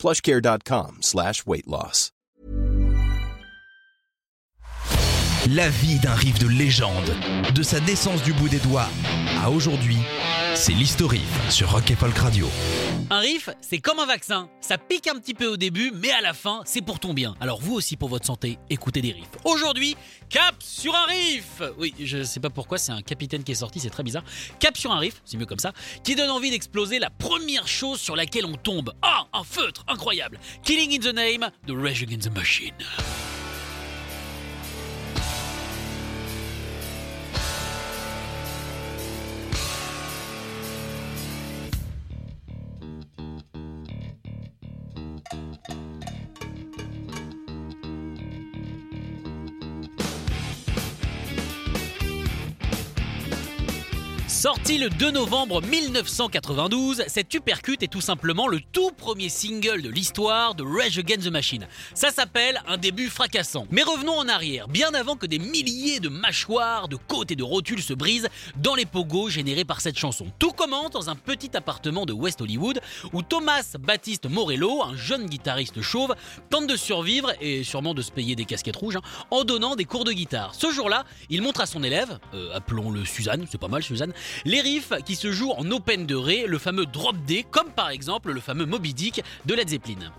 plushcare.com slash. La vie d'un riff de légende, de sa naissance du bout des doigts à aujourd'hui, c'est l'historique sur Rock et Radio. Un riff, c'est comme un vaccin. Ça pique un petit peu au début, mais à la fin, c'est pour ton bien. Alors vous aussi, pour votre santé, écoutez des riffs. Aujourd'hui, cap sur un riff Oui, je sais pas pourquoi, c'est un capitaine qui est sorti, c'est très bizarre. Cap sur un riff, c'est mieux comme ça, qui donne envie d'exploser la première chose sur laquelle on tombe. Ah, un feutre, incroyable Killing in the Name de Rage Against the Machine. Sorti le 2 novembre 1992, cette Uppercut est tout simplement le tout premier single de l'histoire de Rage Against the Machine. Ça s'appelle un début fracassant. Mais revenons en arrière, bien avant que des milliers de mâchoires, de côtes et de rotules se brisent dans les pogos générés par cette chanson. Tout commence dans un petit appartement de West Hollywood où Thomas Baptiste Morello, un jeune guitariste chauve, tente de survivre et sûrement de se payer des casquettes rouges hein, en donnant des cours de guitare. Ce jour-là, il montre à son élève, euh, appelons-le Suzanne, c'est pas mal Suzanne, les riffs qui se jouent en open de ré, le fameux drop D, comme par exemple le fameux Moby Dick de Led Zeppelin.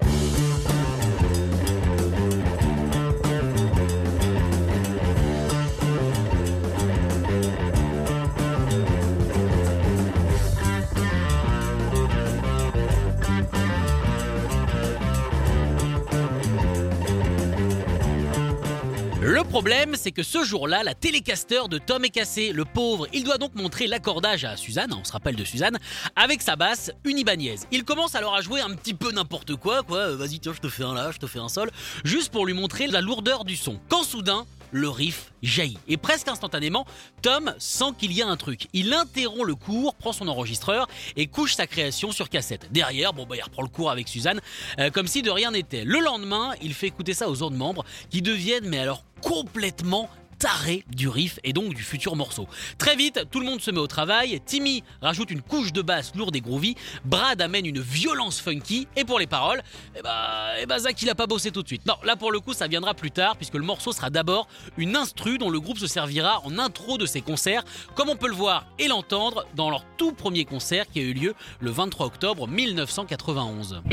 Problème, c'est que ce jour-là, la télécaster de Tom est cassée. Le pauvre, il doit donc montrer l'accordage à Suzanne, on se rappelle de Suzanne, avec sa basse, Ibanez. Il commence alors à jouer un petit peu n'importe quoi, quoi. Euh, Vas-y, tiens, je te fais un là, je te fais un sol, juste pour lui montrer la lourdeur du son. Quand soudain, le riff jaillit. Et presque instantanément, Tom sent qu'il y a un truc. Il interrompt le cours, prend son enregistreur et couche sa création sur cassette. Derrière, bon bah il reprend le cours avec Suzanne, euh, comme si de rien n'était. Le lendemain, il fait écouter ça aux autres membres qui deviennent, mais alors complètement taré du riff et donc du futur morceau. Très vite, tout le monde se met au travail, Timmy rajoute une couche de basse lourde et groovy, Brad amène une violence funky, et pour les paroles, eh bah, eh bah Zach il a pas bossé tout de suite. Non, là pour le coup ça viendra plus tard, puisque le morceau sera d'abord une instru dont le groupe se servira en intro de ses concerts, comme on peut le voir et l'entendre dans leur tout premier concert qui a eu lieu le 23 octobre 1991.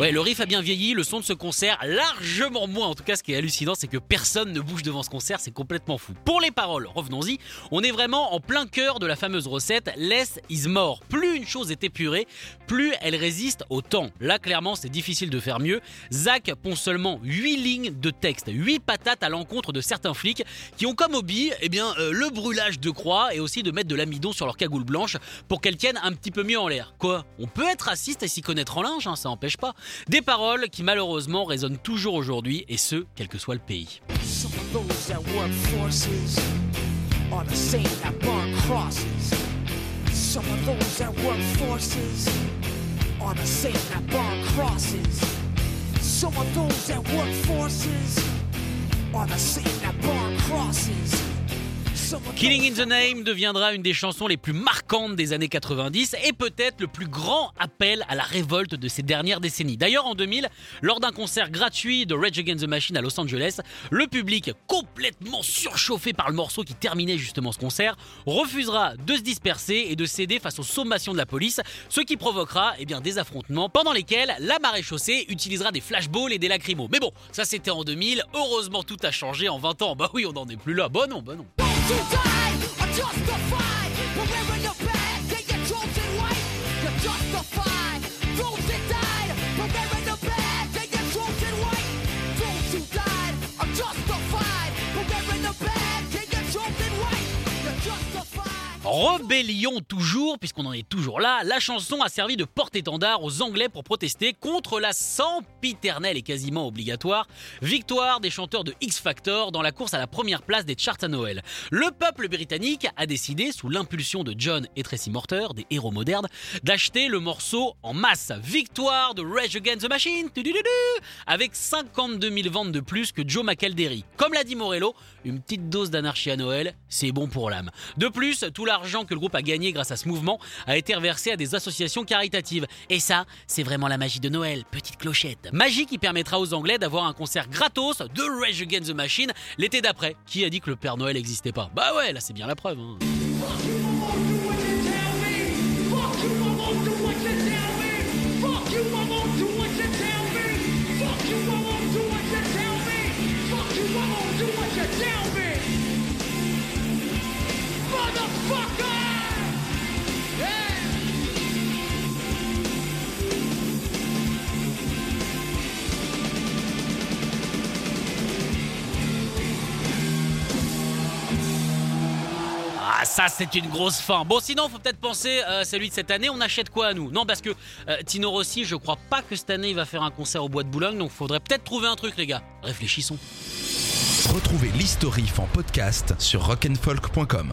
Ouais, le riff a bien vieilli, le son de ce concert largement moins. En tout cas, ce qui est hallucinant, c'est que personne ne bouge devant ce concert, c'est complètement fou. Pour les paroles, revenons-y, on est vraiment en plein cœur de la fameuse recette Less is more. Plus une chose est épurée, plus elle résiste au temps. Là, clairement, c'est difficile de faire mieux. Zach pond seulement 8 lignes de texte, 8 patates à l'encontre de certains flics qui ont comme hobby eh bien, euh, le brûlage de croix et aussi de mettre de l'amidon sur leur cagoule blanche pour qu'elles tiennent un petit peu mieux en l'air. Quoi? On peut être raciste et s'y connaître en linge, hein, ça n'empêche pas. Des paroles qui malheureusement résonnent toujours aujourd'hui, et ce, quel que soit le pays. Killing in the Name deviendra une des chansons les plus marquantes des années 90 et peut-être le plus grand appel à la révolte de ces dernières décennies. D'ailleurs, en 2000, lors d'un concert gratuit de Rage Against the Machine à Los Angeles, le public, complètement surchauffé par le morceau qui terminait justement ce concert, refusera de se disperser et de céder face aux sommations de la police, ce qui provoquera eh bien, des affrontements pendant lesquels la marée chaussée utilisera des flashballs et des lacrymos. Mais bon, ça c'était en 2000, heureusement tout a changé en 20 ans. Bah oui, on n'en est plus là. Bah non, bah non. to die or justify, but we're in your Rébellion toujours, puisqu'on en est toujours là, la chanson a servi de porte-étendard aux Anglais pour protester contre la sempiternelle et quasiment obligatoire victoire des chanteurs de X Factor dans la course à la première place des charts à Noël. Le peuple britannique a décidé, sous l'impulsion de John et Tracy Morter, des héros modernes, d'acheter le morceau en masse. Victoire de Rage Against the Machine, avec 52 000 ventes de plus que Joe McElderry. Comme l'a dit Morello, une petite dose d'anarchie à Noël, c'est bon pour l'âme. De plus, tout l'argent que le groupe a gagné grâce à ce mouvement a été reversé à des associations caritatives. Et ça, c'est vraiment la magie de Noël, petite clochette. Magie qui permettra aux Anglais d'avoir un concert gratos de Rage Against the Machine l'été d'après. Qui a dit que le Père Noël n'existait pas? Bah ouais, là c'est bien la preuve. Ah ça c'est une grosse fin. Bon sinon faut peut-être penser euh, celui de cette année, on achète quoi à nous? Non parce que euh, Tino Rossi je crois pas que cette année il va faire un concert au Bois de Boulogne donc faudrait peut-être trouver un truc les gars. Réfléchissons. Retrouvez l'historif en podcast sur rock'n'folk.com.